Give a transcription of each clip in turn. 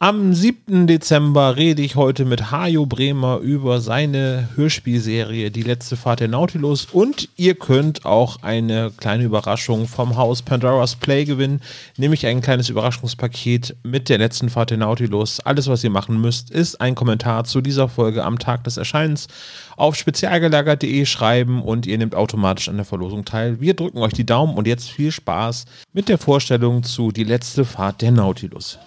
Am 7. Dezember rede ich heute mit Hajo Bremer über seine Hörspielserie Die letzte Fahrt der Nautilus und ihr könnt auch eine kleine Überraschung vom Haus Pandora's Play gewinnen, nämlich ein kleines Überraschungspaket mit der letzten Fahrt der Nautilus. Alles, was ihr machen müsst, ist ein Kommentar zu dieser Folge am Tag des Erscheinens auf spezialgelagert.de schreiben und ihr nehmt automatisch an der Verlosung teil. Wir drücken euch die Daumen und jetzt viel Spaß mit der Vorstellung zu Die letzte Fahrt der Nautilus.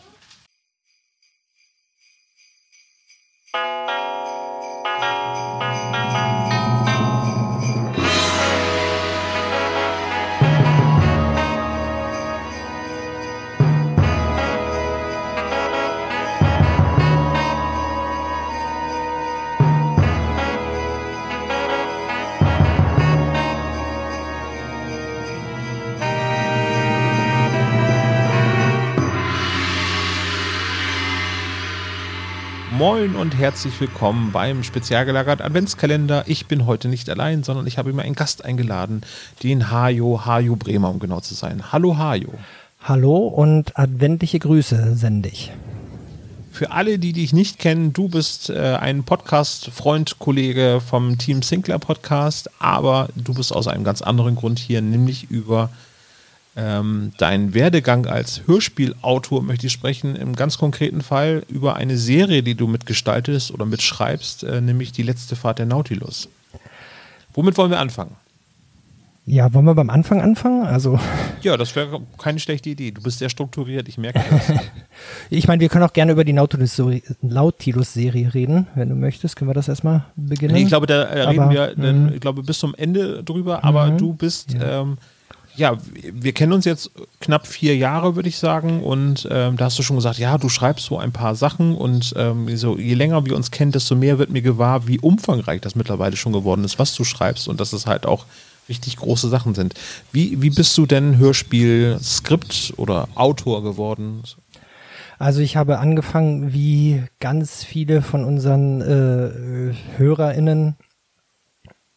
Bye. Moin und herzlich willkommen beim spezialgelagert Adventskalender. Ich bin heute nicht allein, sondern ich habe mir einen Gast eingeladen, den Hajo, Hajo Bremer, um genau zu sein. Hallo Hajo. Hallo und adventliche Grüße sende ich. Für alle, die dich nicht kennen, du bist äh, ein Podcast-Freund, Kollege vom Team Sinclair Podcast, aber du bist aus einem ganz anderen Grund hier, nämlich über ähm, deinen Werdegang als Hörspielautor möchte ich sprechen, im ganz konkreten Fall über eine Serie, die du mitgestaltest oder mitschreibst, äh, nämlich Die letzte Fahrt der Nautilus. Womit wollen wir anfangen? Ja, wollen wir beim Anfang anfangen? Also ja, das wäre keine schlechte Idee. Du bist sehr strukturiert, ich merke das. ich meine, wir können auch gerne über die Nautilus-Serie reden, wenn du möchtest. Können wir das erstmal beginnen? Nee, ich glaube, da reden wir, mhm. ich glaube, bis zum Ende drüber, aber mhm. du bist ja. ähm, ja, wir kennen uns jetzt knapp vier Jahre, würde ich sagen. Und ähm, da hast du schon gesagt, ja, du schreibst so ein paar Sachen. Und ähm, so, je länger wir uns kennen, desto mehr wird mir gewahr, wie umfangreich das mittlerweile schon geworden ist, was du schreibst. Und dass es halt auch richtig große Sachen sind. Wie, wie bist du denn Hörspiel, Skript oder Autor geworden? Also ich habe angefangen, wie ganz viele von unseren äh, HörerInnen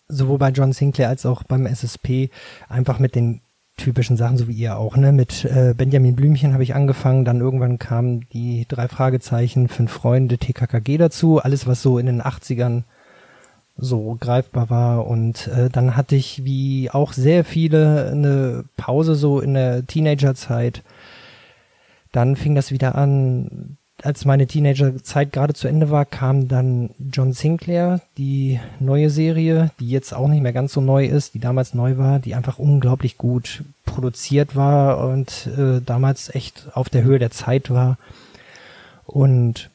sowohl bei John Sinclair als auch beim SSP einfach mit den typischen Sachen, so wie ihr auch, ne? Mit äh, Benjamin Blümchen habe ich angefangen, dann irgendwann kamen die drei Fragezeichen, fünf Freunde, TKKG dazu, alles was so in den 80ern so greifbar war und äh, dann hatte ich wie auch sehr viele eine Pause so in der Teenagerzeit. Dann fing das wieder an, als meine Teenagerzeit gerade zu Ende war, kam dann John Sinclair, die neue Serie, die jetzt auch nicht mehr ganz so neu ist, die damals neu war, die einfach unglaublich gut produziert war und äh, damals echt auf der Höhe der Zeit war. Und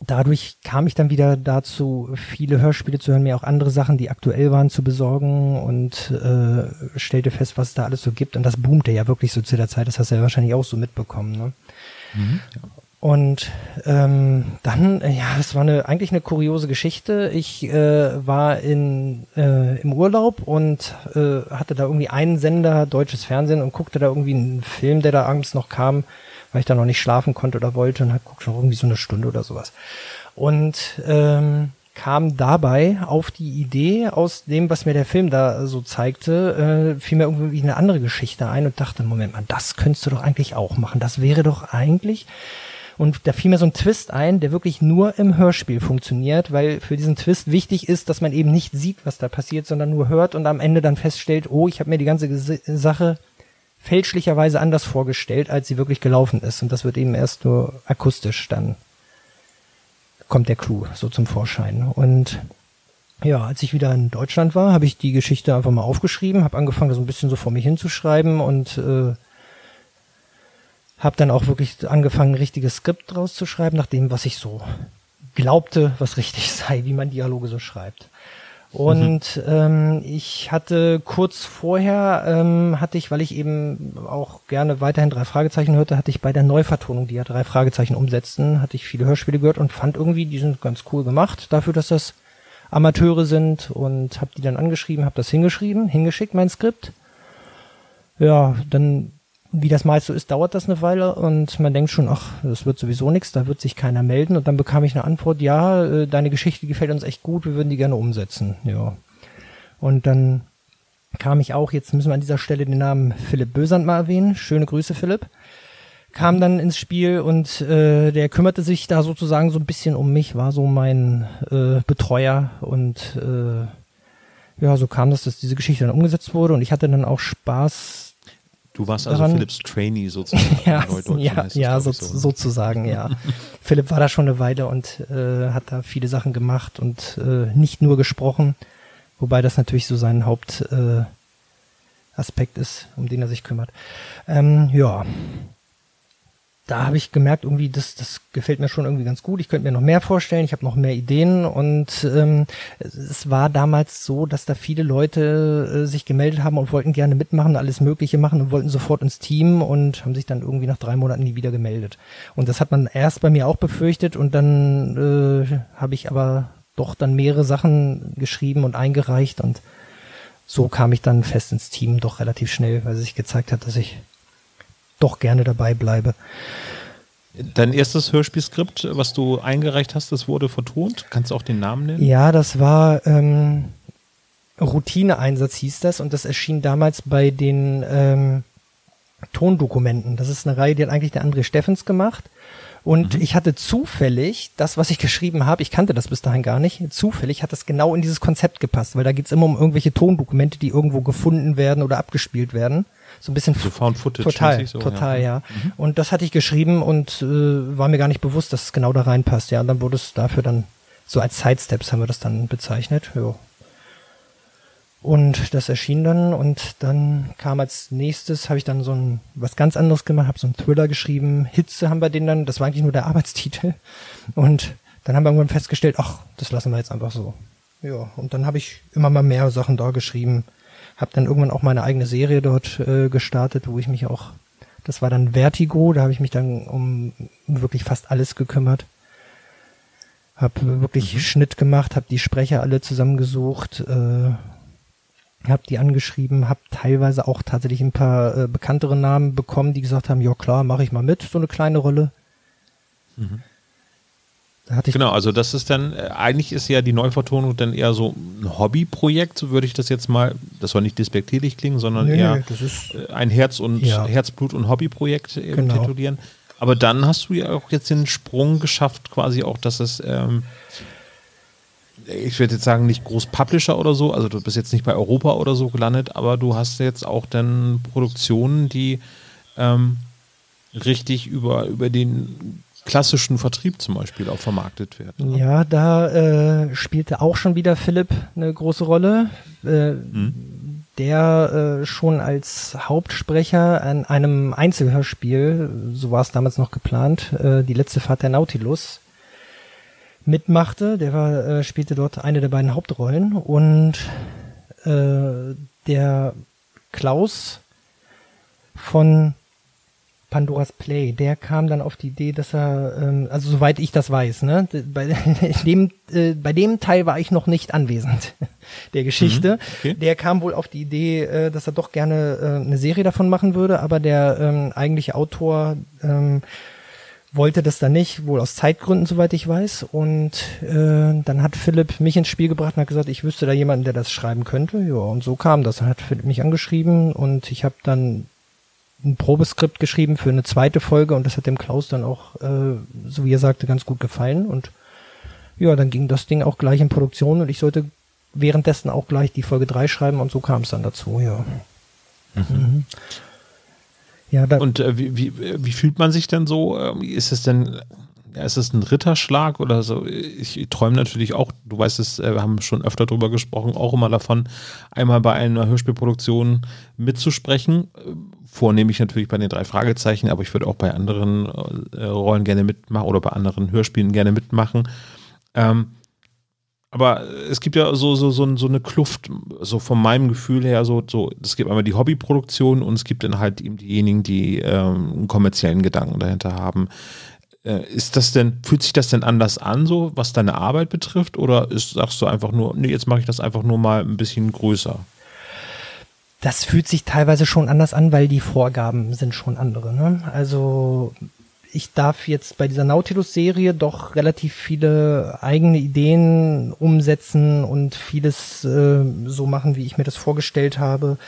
dadurch kam ich dann wieder dazu, viele Hörspiele zu hören, mir auch andere Sachen, die aktuell waren, zu besorgen und äh, stellte fest, was da alles so gibt. Und das boomte ja wirklich so zu der Zeit, das hast du ja wahrscheinlich auch so mitbekommen. Ne? Mhm. Und ähm, dann, ja, das war eine, eigentlich eine kuriose Geschichte. Ich äh, war in, äh, im Urlaub und äh, hatte da irgendwie einen Sender, deutsches Fernsehen, und guckte da irgendwie einen Film, der da abends noch kam, weil ich da noch nicht schlafen konnte oder wollte und hat guckt schon irgendwie so eine Stunde oder sowas. Und ähm, kam dabei auf die Idee, aus dem, was mir der Film da so zeigte, äh, fiel mir irgendwie eine andere Geschichte ein und dachte, Moment mal, das könntest du doch eigentlich auch machen. Das wäre doch eigentlich und da fiel mir so ein Twist ein, der wirklich nur im Hörspiel funktioniert, weil für diesen Twist wichtig ist, dass man eben nicht sieht, was da passiert, sondern nur hört und am Ende dann feststellt, oh, ich habe mir die ganze Sache fälschlicherweise anders vorgestellt, als sie wirklich gelaufen ist. Und das wird eben erst nur akustisch dann kommt der Clou so zum Vorschein. Und ja, als ich wieder in Deutschland war, habe ich die Geschichte einfach mal aufgeschrieben, habe angefangen, so ein bisschen so vor mich hinzuschreiben und äh, habe dann auch wirklich angefangen, ein richtiges Skript draus zu schreiben, nach dem, was ich so glaubte, was richtig sei, wie man Dialoge so schreibt. Und mhm. ähm, ich hatte kurz vorher, ähm, hatte ich, weil ich eben auch gerne weiterhin drei Fragezeichen hörte, hatte ich bei der Neuvertonung, die ja drei Fragezeichen umsetzten, hatte ich viele Hörspiele gehört und fand irgendwie, die sind ganz cool gemacht, dafür, dass das Amateure sind und habe die dann angeschrieben, habe das hingeschrieben, hingeschickt, mein Skript. Ja, dann wie das meist so ist, dauert das eine Weile und man denkt schon, ach, das wird sowieso nichts, da wird sich keiner melden. Und dann bekam ich eine Antwort, ja, äh, deine Geschichte gefällt uns echt gut, wir würden die gerne umsetzen. Ja. Und dann kam ich auch, jetzt müssen wir an dieser Stelle den Namen Philipp Bösand mal erwähnen. Schöne Grüße, Philipp. kam dann ins Spiel und äh, der kümmerte sich da sozusagen so ein bisschen um mich, war so mein äh, Betreuer und äh, ja, so kam das, dass diese Geschichte dann umgesetzt wurde und ich hatte dann auch Spaß. Du warst also Philips Trainee sozusagen. ja, ja, ja so, so, sozusagen, ja. Philipp war da schon eine Weile und äh, hat da viele Sachen gemacht und äh, nicht nur gesprochen, wobei das natürlich so sein Hauptaspekt äh, ist, um den er sich kümmert. Ähm, ja, da habe ich gemerkt, irgendwie, das, das gefällt mir schon irgendwie ganz gut. Ich könnte mir noch mehr vorstellen, ich habe noch mehr Ideen und ähm, es war damals so, dass da viele Leute äh, sich gemeldet haben und wollten gerne mitmachen, alles Mögliche machen und wollten sofort ins Team und haben sich dann irgendwie nach drei Monaten nie wieder gemeldet. Und das hat man erst bei mir auch befürchtet und dann äh, habe ich aber doch dann mehrere Sachen geschrieben und eingereicht und so kam ich dann fest ins Team doch relativ schnell, weil sich gezeigt hat, dass ich doch gerne dabei bleibe. Dein erstes Hörspielskript, was du eingereicht hast, das wurde vertont. Kannst du auch den Namen nennen? Ja, das war ähm, Routineeinsatz hieß das und das erschien damals bei den ähm, Tondokumenten. Das ist eine Reihe, die hat eigentlich der André Steffens gemacht. Und mhm. ich hatte zufällig, das, was ich geschrieben habe, ich kannte das bis dahin gar nicht, zufällig hat das genau in dieses Konzept gepasst, weil da geht's immer um irgendwelche Tondokumente, die irgendwo gefunden werden oder abgespielt werden so ein bisschen so Found Footage total, so, total, ja. ja. Mhm. Und das hatte ich geschrieben und äh, war mir gar nicht bewusst, dass es genau da reinpasst. Ja, und dann wurde es dafür dann so als Sidesteps haben wir das dann bezeichnet. Ja. Und das erschien dann und dann kam als nächstes, habe ich dann so ein was ganz anderes gemacht, habe so einen Thriller geschrieben. Hitze haben wir den dann, das war eigentlich nur der Arbeitstitel. Und dann haben wir irgendwann festgestellt, ach, das lassen wir jetzt einfach so. Ja, und dann habe ich immer mal mehr Sachen da geschrieben. Habe dann irgendwann auch meine eigene Serie dort äh, gestartet, wo ich mich auch, das war dann Vertigo, da habe ich mich dann um wirklich fast alles gekümmert. Hab wirklich mhm. Schnitt gemacht, habe die Sprecher alle zusammengesucht, äh, habe die angeschrieben, habe teilweise auch tatsächlich ein paar äh, bekanntere Namen bekommen, die gesagt haben, ja klar, mache ich mal mit, so eine kleine Rolle. Mhm genau, also das ist dann, äh, eigentlich ist ja die Neuvertonung dann eher so ein Hobbyprojekt, so würde ich das jetzt mal, das soll nicht despektierlich klingen, sondern nee, eher äh, ein Herz und ja. Herzblut und Hobbyprojekt eben genau. titulieren. Aber dann hast du ja auch jetzt den Sprung geschafft, quasi auch, dass es, ähm, ich würde jetzt sagen, nicht groß Publisher oder so, also du bist jetzt nicht bei Europa oder so gelandet, aber du hast jetzt auch dann Produktionen, die ähm, richtig über, über den klassischen Vertrieb zum Beispiel auch vermarktet werden. Ne? Ja, da äh, spielte auch schon wieder Philipp eine große Rolle. Äh, mhm. Der äh, schon als Hauptsprecher an einem Einzelhörspiel, so war es damals noch geplant, äh, die letzte Fahrt der Nautilus mitmachte. Der war, äh, spielte dort eine der beiden Hauptrollen und äh, der Klaus von Pandoras Play, der kam dann auf die Idee, dass er, ähm, also soweit ich das weiß, ne, bei dem, äh, bei dem Teil war ich noch nicht anwesend der Geschichte. Mhm, okay. Der kam wohl auf die Idee, äh, dass er doch gerne äh, eine Serie davon machen würde, aber der ähm, eigentliche Autor ähm, wollte das dann nicht, wohl aus Zeitgründen, soweit ich weiß. Und äh, dann hat Philipp mich ins Spiel gebracht und hat gesagt, ich wüsste da jemanden, der das schreiben könnte. Ja, und so kam das. Dann hat Philipp mich angeschrieben und ich habe dann ein Probeskript geschrieben für eine zweite Folge und das hat dem Klaus dann auch, äh, so wie er sagte, ganz gut gefallen. Und ja, dann ging das Ding auch gleich in Produktion und ich sollte währenddessen auch gleich die Folge 3 schreiben und so kam es dann dazu, ja. Mhm. Mhm. Ja, und äh, wie, wie, wie fühlt man sich denn so? Ähm, ist es denn ist es ein Ritterschlag oder so? Ich träume natürlich auch, du weißt es, äh, wir haben schon öfter darüber gesprochen, auch immer davon, einmal bei einer Hörspielproduktion mitzusprechen vornehmlich natürlich bei den drei Fragezeichen, aber ich würde auch bei anderen äh, Rollen gerne mitmachen oder bei anderen Hörspielen gerne mitmachen. Ähm, aber es gibt ja so, so, so, so eine Kluft, so von meinem Gefühl her, so, so, es gibt einmal die Hobbyproduktion und es gibt dann halt eben diejenigen, die ähm, einen kommerziellen Gedanken dahinter haben. Äh, ist das denn, fühlt sich das denn anders an, so was deine Arbeit betrifft? Oder ist, sagst du einfach nur, nee, jetzt mache ich das einfach nur mal ein bisschen größer? das fühlt sich teilweise schon anders an, weil die Vorgaben sind schon andere. Ne? Also ich darf jetzt bei dieser Nautilus-Serie doch relativ viele eigene Ideen umsetzen und vieles äh, so machen, wie ich mir das vorgestellt habe.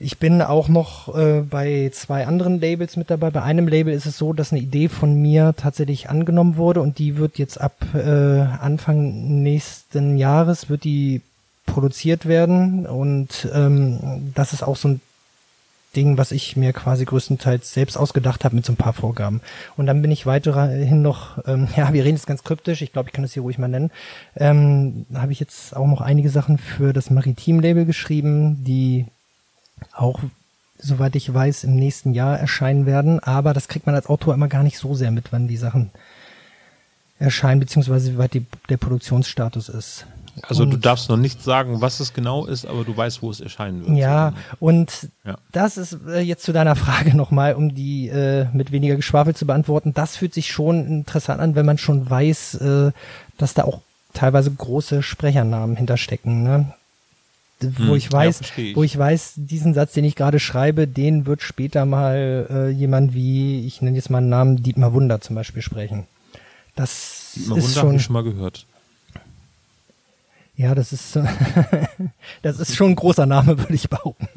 Ich bin auch noch äh, bei zwei anderen Labels mit dabei. Bei einem Label ist es so, dass eine Idee von mir tatsächlich angenommen wurde und die wird jetzt ab äh, Anfang nächsten Jahres wird die produziert werden und ähm, das ist auch so ein Ding, was ich mir quasi größtenteils selbst ausgedacht habe mit so ein paar Vorgaben. Und dann bin ich weiterhin noch, ähm, ja, wir reden jetzt ganz kryptisch, ich glaube, ich kann das hier ruhig mal nennen, ähm, habe ich jetzt auch noch einige Sachen für das Maritim-Label geschrieben, die auch soweit ich weiß, im nächsten Jahr erscheinen werden. Aber das kriegt man als Autor immer gar nicht so sehr mit, wann die Sachen erscheinen, beziehungsweise wie weit die, der Produktionsstatus ist. Also und, du darfst noch nicht sagen, was es genau ist, aber du weißt, wo es erscheinen wird. Ja, und ja. das ist äh, jetzt zu deiner Frage nochmal, um die äh, mit weniger Geschwafel zu beantworten. Das fühlt sich schon interessant an, wenn man schon weiß, äh, dass da auch teilweise große Sprechernamen hinterstecken. Ne? wo hm, ich weiß, ja, ich. wo ich weiß, diesen Satz, den ich gerade schreibe, den wird später mal äh, jemand wie, ich nenne jetzt mal einen Namen, Dietmar Wunder zum Beispiel sprechen. Das Dietmar ist Wunder schon, ich schon mal gehört. Ja, das ist das ist schon ein großer Name, würde ich behaupten.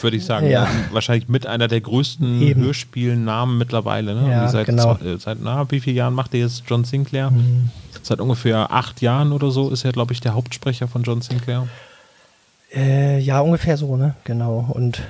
Würde ich sagen. Ja. Wahrscheinlich mit einer der größten Eben. Hörspielnamen mittlerweile. Ne? Ja, seit, genau. seit na, wie vielen Jahren macht er jetzt John Sinclair? Mhm. Seit ungefähr acht Jahren oder so ist er, glaube ich, der Hauptsprecher von John Sinclair. Äh, ja, ungefähr so, ne? Genau. Und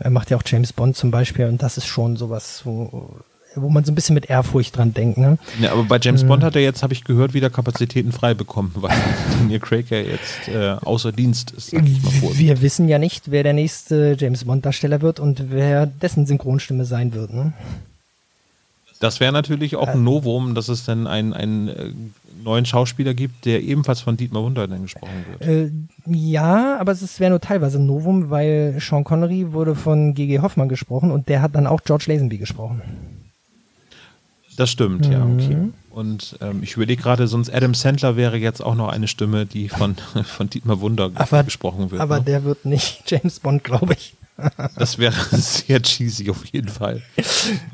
er macht ja auch James Bond zum Beispiel und das ist schon sowas, wo, wo man so ein bisschen mit Ehrfurcht dran denkt. Ne? Ja, aber bei James hm. Bond hat er jetzt, habe ich gehört, wieder Kapazitäten frei bekommen, weil Daniel Craig ja jetzt äh, außer Dienst ist. Wir wissen ja nicht, wer der nächste James Bond-Darsteller wird und wer dessen Synchronstimme sein wird. Ne? Das wäre natürlich auch ein Novum, dass es dann einen, einen äh, neuen Schauspieler gibt, der ebenfalls von Dietmar Wunder dann gesprochen wird. Äh, ja, aber es wäre nur teilweise ein Novum, weil Sean Connery wurde von G.G. Hoffmann gesprochen und der hat dann auch George Lazenby gesprochen. Das stimmt, mhm. ja, okay. Und ähm, ich überlege gerade, sonst Adam Sandler wäre jetzt auch noch eine Stimme, die von, von Dietmar Wunder aber, gesprochen wird. Aber ne? der wird nicht James Bond, glaube ich. Das wäre sehr cheesy auf jeden Fall.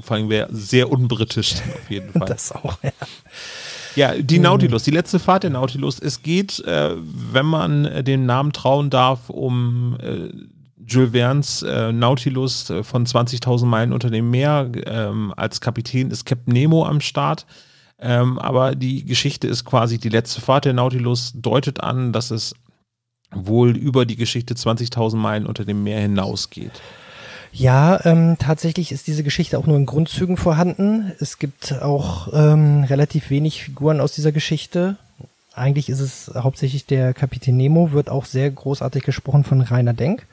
Vor allem wäre sehr unbritisch auf jeden Fall. Das auch, ja. Ja, die mhm. Nautilus, die letzte Fahrt der Nautilus. Es geht, äh, wenn man äh, dem Namen trauen darf, um äh, Jules Verne's äh, Nautilus äh, von 20.000 Meilen unter dem Meer. Ähm, als Kapitän ist Captain Nemo am Start. Ähm, aber die Geschichte ist quasi die letzte Fahrt der Nautilus, deutet an, dass es wohl über die Geschichte 20.000 Meilen unter dem Meer hinausgeht. Ja, ähm, tatsächlich ist diese Geschichte auch nur in Grundzügen vorhanden. Es gibt auch ähm, relativ wenig Figuren aus dieser Geschichte. Eigentlich ist es hauptsächlich der Kapitän Nemo, wird auch sehr großartig gesprochen von Rainer Denk.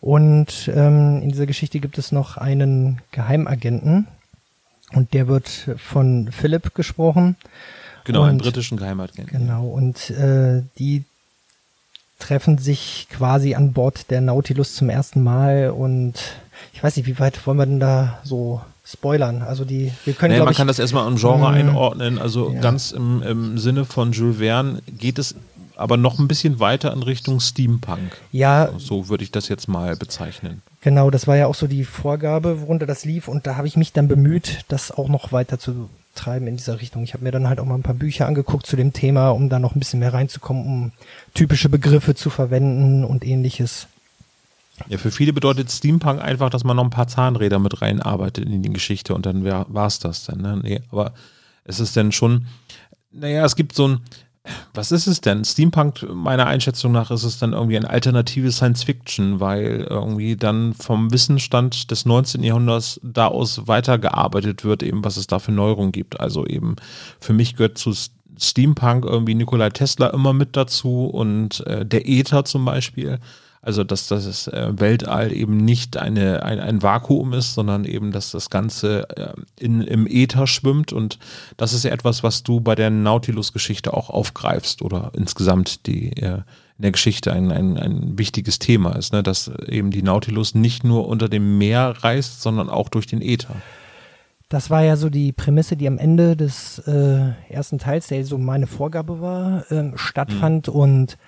Und ähm, in dieser Geschichte gibt es noch einen Geheimagenten und der wird von Philipp gesprochen. Genau, und, einen britischen Geheimagenten. Genau, und äh, die treffen sich quasi an Bord der Nautilus zum ersten Mal und ich weiß nicht, wie weit wollen wir denn da so spoilern? Also die, wir können nee, man ich, kann das erstmal im Genre mh, einordnen. Also ja. ganz im, im Sinne von Jules Verne geht es aber noch ein bisschen weiter in Richtung Steampunk. Ja. So würde ich das jetzt mal bezeichnen. Genau, das war ja auch so die Vorgabe, worunter das lief und da habe ich mich dann bemüht, das auch noch weiter zu treiben in dieser Richtung. Ich habe mir dann halt auch mal ein paar Bücher angeguckt zu dem Thema, um da noch ein bisschen mehr reinzukommen, um typische Begriffe zu verwenden und ähnliches. Ja, für viele bedeutet Steampunk einfach, dass man noch ein paar Zahnräder mit reinarbeitet in die Geschichte und dann war es das dann. Ne? Nee, aber es ist dann schon, naja, es gibt so ein, was ist es denn? Steampunk, meiner Einschätzung nach, ist es dann irgendwie ein alternatives Science Fiction, weil irgendwie dann vom Wissensstand des 19. Jahrhunderts da aus weitergearbeitet wird, eben was es da für Neuerungen gibt. Also eben für mich gehört zu Steampunk irgendwie Nikolai Tesla immer mit dazu und äh, der Ether zum Beispiel. Also, dass das äh, Weltall eben nicht eine, ein, ein Vakuum ist, sondern eben, dass das Ganze äh, in, im Äther schwimmt. Und das ist ja etwas, was du bei der Nautilus-Geschichte auch aufgreifst oder insgesamt die äh, in der Geschichte ein, ein, ein wichtiges Thema ist, ne? dass eben die Nautilus nicht nur unter dem Meer reist, sondern auch durch den Äther. Das war ja so die Prämisse, die am Ende des äh, ersten Teils, der so meine Vorgabe war, ähm, stattfand. Mhm. Und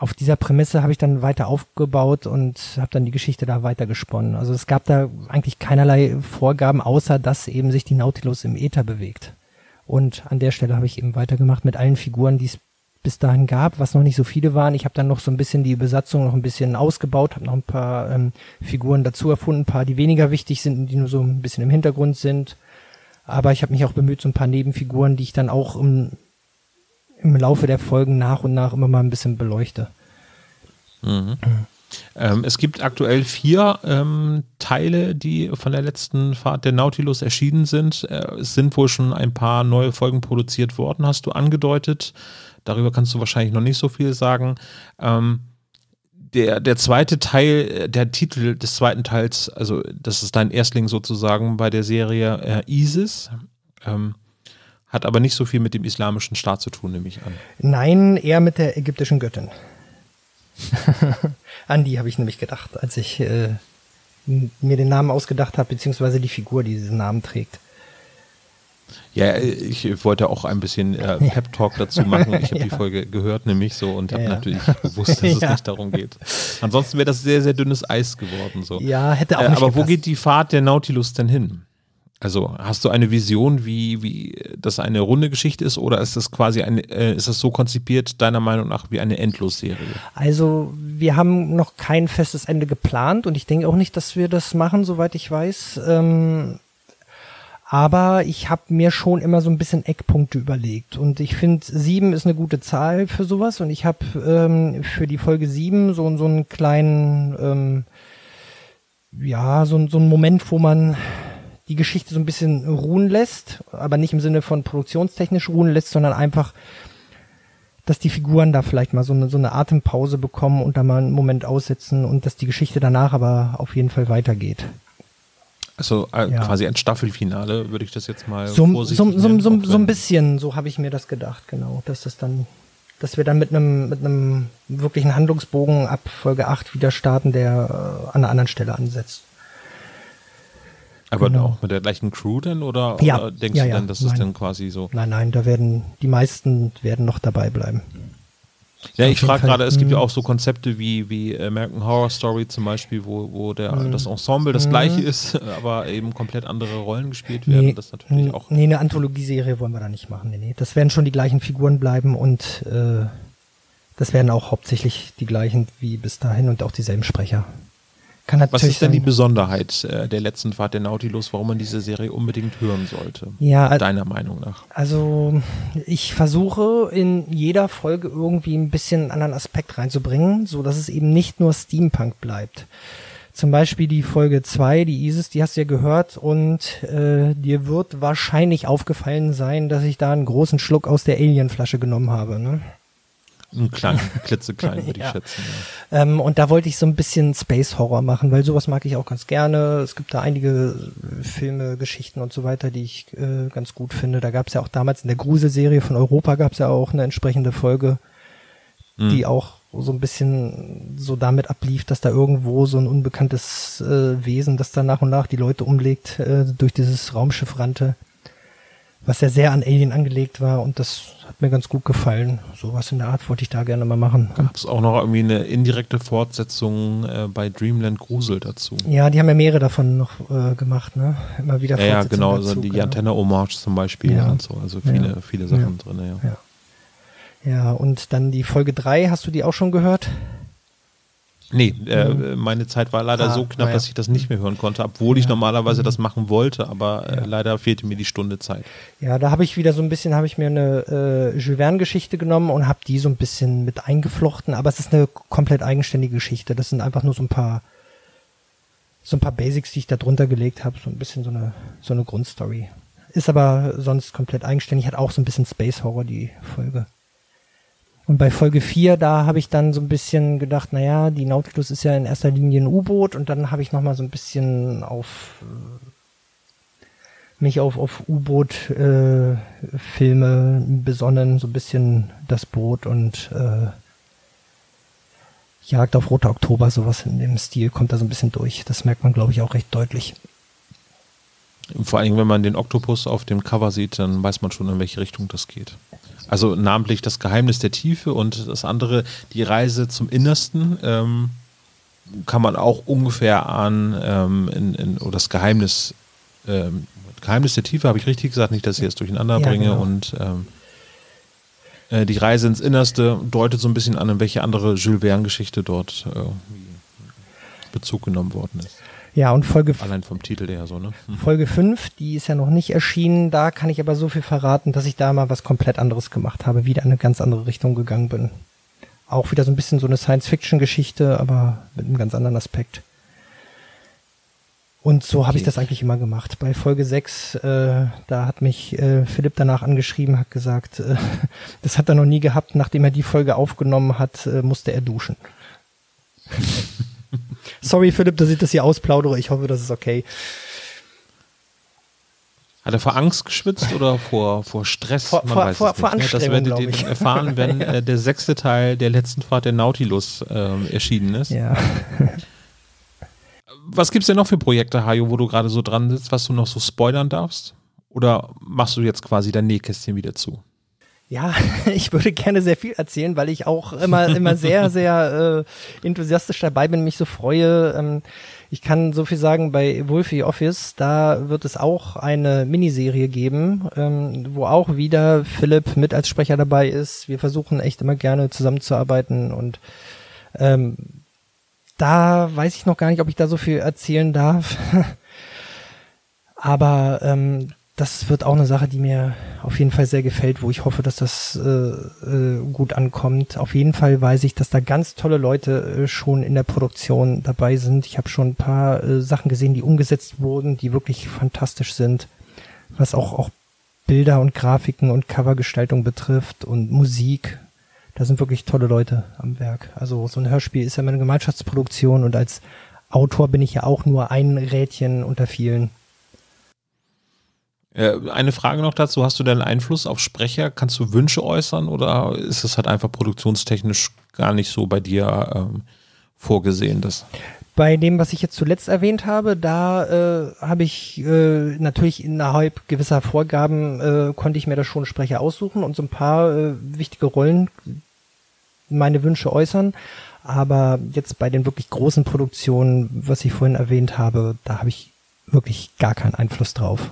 auf dieser Prämisse habe ich dann weiter aufgebaut und habe dann die Geschichte da weiter gesponnen. Also es gab da eigentlich keinerlei Vorgaben, außer dass eben sich die Nautilus im Äther bewegt. Und an der Stelle habe ich eben weitergemacht mit allen Figuren, die es bis dahin gab, was noch nicht so viele waren. Ich habe dann noch so ein bisschen die Besatzung noch ein bisschen ausgebaut, habe noch ein paar ähm, Figuren dazu erfunden, ein paar, die weniger wichtig sind, die nur so ein bisschen im Hintergrund sind. Aber ich habe mich auch bemüht, so ein paar Nebenfiguren, die ich dann auch im, im Laufe der Folgen nach und nach immer mal ein bisschen beleuchte. Mhm. Ähm, es gibt aktuell vier ähm, Teile, die von der letzten Fahrt der Nautilus erschienen sind. Äh, es sind wohl schon ein paar neue Folgen produziert worden, hast du angedeutet. Darüber kannst du wahrscheinlich noch nicht so viel sagen. Ähm, der, der zweite Teil, äh, der Titel des zweiten Teils, also das ist dein Erstling sozusagen bei der Serie äh, ISIS, ähm, hat aber nicht so viel mit dem islamischen Staat zu tun, nehme ich an. Nein, eher mit der ägyptischen Göttin. An die habe ich nämlich gedacht, als ich äh, mir den Namen ausgedacht habe, beziehungsweise die Figur, die diesen Namen trägt. Ja, ich wollte auch ein bisschen äh, Pep-Talk dazu machen. Ich habe ja. die Folge gehört, nämlich so, und habe ja. natürlich gewusst, dass es nicht darum geht. Ansonsten wäre das sehr, sehr dünnes Eis geworden. So. Ja, hätte auch. Äh, aber gepasst. wo geht die Fahrt der Nautilus denn hin? Also hast du eine Vision, wie, wie das eine runde Geschichte ist, oder ist das quasi eine, äh, ist das so konzipiert, deiner Meinung nach, wie eine Endlosserie? Also, wir haben noch kein festes Ende geplant und ich denke auch nicht, dass wir das machen, soweit ich weiß. Ähm, aber ich habe mir schon immer so ein bisschen Eckpunkte überlegt. Und ich finde, sieben ist eine gute Zahl für sowas. Und ich habe ähm, für die Folge sieben so, so einen kleinen, ähm, ja, so, so einen Moment, wo man die Geschichte so ein bisschen ruhen lässt, aber nicht im Sinne von produktionstechnisch ruhen lässt, sondern einfach, dass die Figuren da vielleicht mal so eine, so eine Atempause bekommen und da mal einen Moment aussetzen und dass die Geschichte danach aber auf jeden Fall weitergeht. Also äh, ja. quasi ein Staffelfinale, würde ich das jetzt mal so, vorsichtig so, so, nennen, so, so ein bisschen, so habe ich mir das gedacht, genau, dass das dann, dass wir dann mit einem mit einem wirklichen Handlungsbogen ab Folge 8 wieder starten, der äh, an einer anderen Stelle ansetzt. Aber genau. auch mit der gleichen Crew denn oder, ja. oder denkst ja, du ja. dann, dass nein. es dann quasi so. Nein, nein, da werden die meisten werden noch dabei bleiben. Ja, ich frage gerade, es gibt ja mhm. auch so Konzepte wie, wie American Horror Story zum Beispiel, wo, wo der, mhm. das Ensemble das gleiche mhm. ist, aber eben komplett andere Rollen gespielt werden. Nee, das natürlich auch. Nee, eine Anthologieserie wollen wir da nicht machen. Nee, nee. Das werden schon die gleichen Figuren bleiben und äh, das werden auch hauptsächlich die gleichen wie bis dahin und auch dieselben Sprecher. Was ist denn die Besonderheit äh, der letzten Fahrt der Nautilus, warum man diese Serie unbedingt hören sollte? Ja, deiner Meinung nach. Also ich versuche in jeder Folge irgendwie ein bisschen einen anderen Aspekt reinzubringen, so dass es eben nicht nur Steampunk bleibt. Zum Beispiel die Folge 2, die Isis, die hast du ja gehört und äh, dir wird wahrscheinlich aufgefallen sein, dass ich da einen großen Schluck aus der Alienflasche genommen habe. Ne? Ein klein, klitzeklein würde ich ja. schätzen. Ja. Ähm, und da wollte ich so ein bisschen Space Horror machen, weil sowas mag ich auch ganz gerne. Es gibt da einige Filme, Geschichten und so weiter, die ich äh, ganz gut finde. Da gab es ja auch damals in der Gruselserie von Europa gab es ja auch eine entsprechende Folge, mhm. die auch so ein bisschen so damit ablief, dass da irgendwo so ein unbekanntes äh, Wesen, das dann nach und nach die Leute umlegt, äh, durch dieses Raumschiff rannte was ja sehr an Alien angelegt war und das hat mir ganz gut gefallen. Sowas in der Art wollte ich da gerne mal machen. Gab es auch noch irgendwie eine indirekte Fortsetzung äh, bei Dreamland Grusel dazu? Ja, die haben ja mehrere davon noch äh, gemacht, ne? Immer wieder Ja, ja genau, dazu, also die genau. Antenne Hommage zum Beispiel ja. und so, also viele, ja. viele Sachen ja. drin, ja. ja. Ja, und dann die Folge 3, hast du die auch schon gehört? Nee, äh, mhm. meine Zeit war leider ah, so knapp, ja. dass ich das nicht mehr hören konnte, obwohl ja. ich normalerweise mhm. das machen wollte, aber äh, leider fehlte mir die Stunde Zeit. Ja, da habe ich wieder so ein bisschen, habe ich mir eine äh, Jules Verne-Geschichte genommen und habe die so ein bisschen mit eingeflochten, aber es ist eine komplett eigenständige Geschichte. Das sind einfach nur so ein paar so ein paar Basics, die ich da drunter gelegt habe, so ein bisschen so eine so eine Grundstory. Ist aber sonst komplett eigenständig, hat auch so ein bisschen Space Horror die Folge. Und bei Folge 4, da habe ich dann so ein bisschen gedacht, naja, die Nautilus ist ja in erster Linie ein U-Boot und dann habe ich nochmal so ein bisschen auf äh, mich auf, auf U-Boot-Filme äh, besonnen, so ein bisschen das Boot und äh, Jagd auf Roter Oktober, sowas in dem Stil kommt da so ein bisschen durch. Das merkt man, glaube ich, auch recht deutlich. Vor allem, wenn man den Oktopus auf dem Cover sieht, dann weiß man schon, in welche Richtung das geht. Also namentlich das Geheimnis der Tiefe und das andere, die Reise zum Innersten, ähm, kann man auch ungefähr an ähm, in, in, oder das Geheimnis, ähm, Geheimnis der Tiefe habe ich richtig gesagt, nicht, dass ich es durcheinander ja, bringe genau. und ähm, Äh, die Reise ins Innerste deutet so ein bisschen an, in welche andere Jules Verne-Geschichte dort äh, Bezug genommen worden ist. Ja, und Folge Allein vom Titel her so, ne? Mhm. Folge 5, die ist ja noch nicht erschienen. Da kann ich aber so viel verraten, dass ich da mal was komplett anderes gemacht habe, wieder in eine ganz andere Richtung gegangen bin. Auch wieder so ein bisschen so eine Science-Fiction-Geschichte, aber mit einem ganz anderen Aspekt. Und so okay. habe ich das eigentlich immer gemacht. Bei Folge 6, äh, da hat mich äh, Philipp danach angeschrieben, hat gesagt, äh, das hat er noch nie gehabt. Nachdem er die Folge aufgenommen hat, äh, musste er duschen. Sorry, Philipp, dass ich das hier ausplaudere. Ich hoffe, das ist okay. Hat er vor Angst geschwitzt oder vor, vor Stress? Vor, Man vor, weiß vor, es vor nicht. Das werdet ihr erfahren, wenn ja. äh, der sechste Teil der letzten Fahrt der Nautilus äh, erschienen ist. Ja. was gibt es denn noch für Projekte, Hajo, wo du gerade so dran sitzt, was du noch so spoilern darfst? Oder machst du jetzt quasi dein Nähkästchen wieder zu? Ja, ich würde gerne sehr viel erzählen, weil ich auch immer, immer sehr, sehr äh, enthusiastisch dabei bin, mich so freue. Ähm, ich kann so viel sagen, bei Wolfie Office, da wird es auch eine Miniserie geben, ähm, wo auch wieder Philipp mit als Sprecher dabei ist. Wir versuchen echt immer gerne zusammenzuarbeiten und ähm, da weiß ich noch gar nicht, ob ich da so viel erzählen darf. Aber ähm, das wird auch eine Sache, die mir auf jeden Fall sehr gefällt, wo ich hoffe, dass das äh, äh, gut ankommt. Auf jeden Fall weiß ich, dass da ganz tolle Leute äh, schon in der Produktion dabei sind. Ich habe schon ein paar äh, Sachen gesehen, die umgesetzt wurden, die wirklich fantastisch sind, was auch, auch Bilder und Grafiken und Covergestaltung betrifft und Musik. Da sind wirklich tolle Leute am Werk. Also so ein Hörspiel ist ja immer eine Gemeinschaftsproduktion und als Autor bin ich ja auch nur ein Rädchen unter vielen. Äh, eine Frage noch dazu, hast du denn Einfluss auf Sprecher? Kannst du Wünsche äußern oder ist es halt einfach produktionstechnisch gar nicht so bei dir ähm, vorgesehen? Das? Bei dem, was ich jetzt zuletzt erwähnt habe, da äh, habe ich äh, natürlich innerhalb gewisser Vorgaben äh, konnte ich mir da schon Sprecher aussuchen und so ein paar äh, wichtige Rollen meine Wünsche äußern. Aber jetzt bei den wirklich großen Produktionen, was ich vorhin erwähnt habe, da habe ich wirklich gar keinen Einfluss drauf.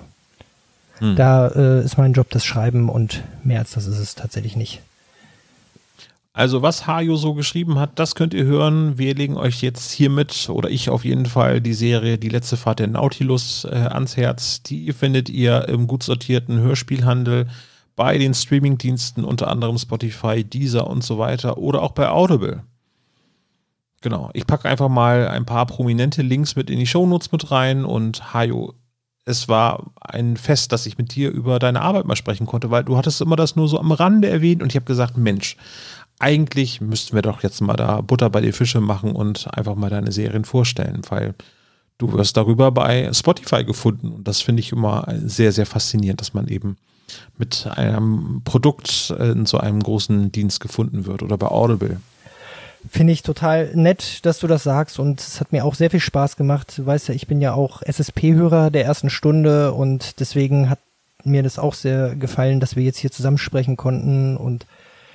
Hm. Da äh, ist mein Job das Schreiben und mehr als das ist es tatsächlich nicht. Also was Hajo so geschrieben hat, das könnt ihr hören. Wir legen euch jetzt hiermit oder ich auf jeden Fall die Serie Die letzte Fahrt der Nautilus äh, ans Herz. Die findet ihr im gut sortierten Hörspielhandel bei den Streamingdiensten, unter anderem Spotify, Deezer und so weiter oder auch bei Audible. Genau, ich packe einfach mal ein paar prominente Links mit in die Shownotes mit rein und Hajo es war ein Fest, dass ich mit dir über deine Arbeit mal sprechen konnte, weil du hattest immer das nur so am Rande erwähnt und ich habe gesagt, Mensch, eigentlich müssten wir doch jetzt mal da Butter bei die Fische machen und einfach mal deine Serien vorstellen, weil du wirst darüber bei Spotify gefunden und das finde ich immer sehr, sehr faszinierend, dass man eben mit einem Produkt in so einem großen Dienst gefunden wird oder bei Audible. Finde ich total nett, dass du das sagst und es hat mir auch sehr viel Spaß gemacht. Du weißt ja, ich bin ja auch SSP-Hörer der ersten Stunde und deswegen hat mir das auch sehr gefallen, dass wir jetzt hier zusammen sprechen konnten und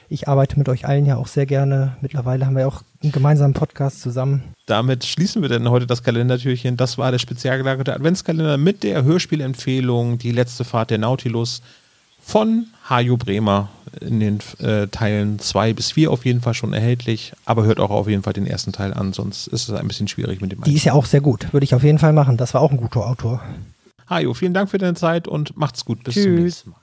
ich arbeite mit euch allen ja auch sehr gerne. Mittlerweile haben wir auch einen gemeinsamen Podcast zusammen. Damit schließen wir denn heute das Kalendertürchen. Das war der spezial gelagerte Adventskalender mit der Hörspielempfehlung Die letzte Fahrt der Nautilus von Hajo Bremer in den äh, Teilen 2 bis 4 auf jeden Fall schon erhältlich, aber hört auch auf jeden Fall den ersten Teil an, sonst ist es ein bisschen schwierig mit dem Die ist ja auch sehr gut, würde ich auf jeden Fall machen. Das war auch ein guter Autor. Hajo, vielen Dank für deine Zeit und macht's gut. Bis Tschüss. zum nächsten Mal.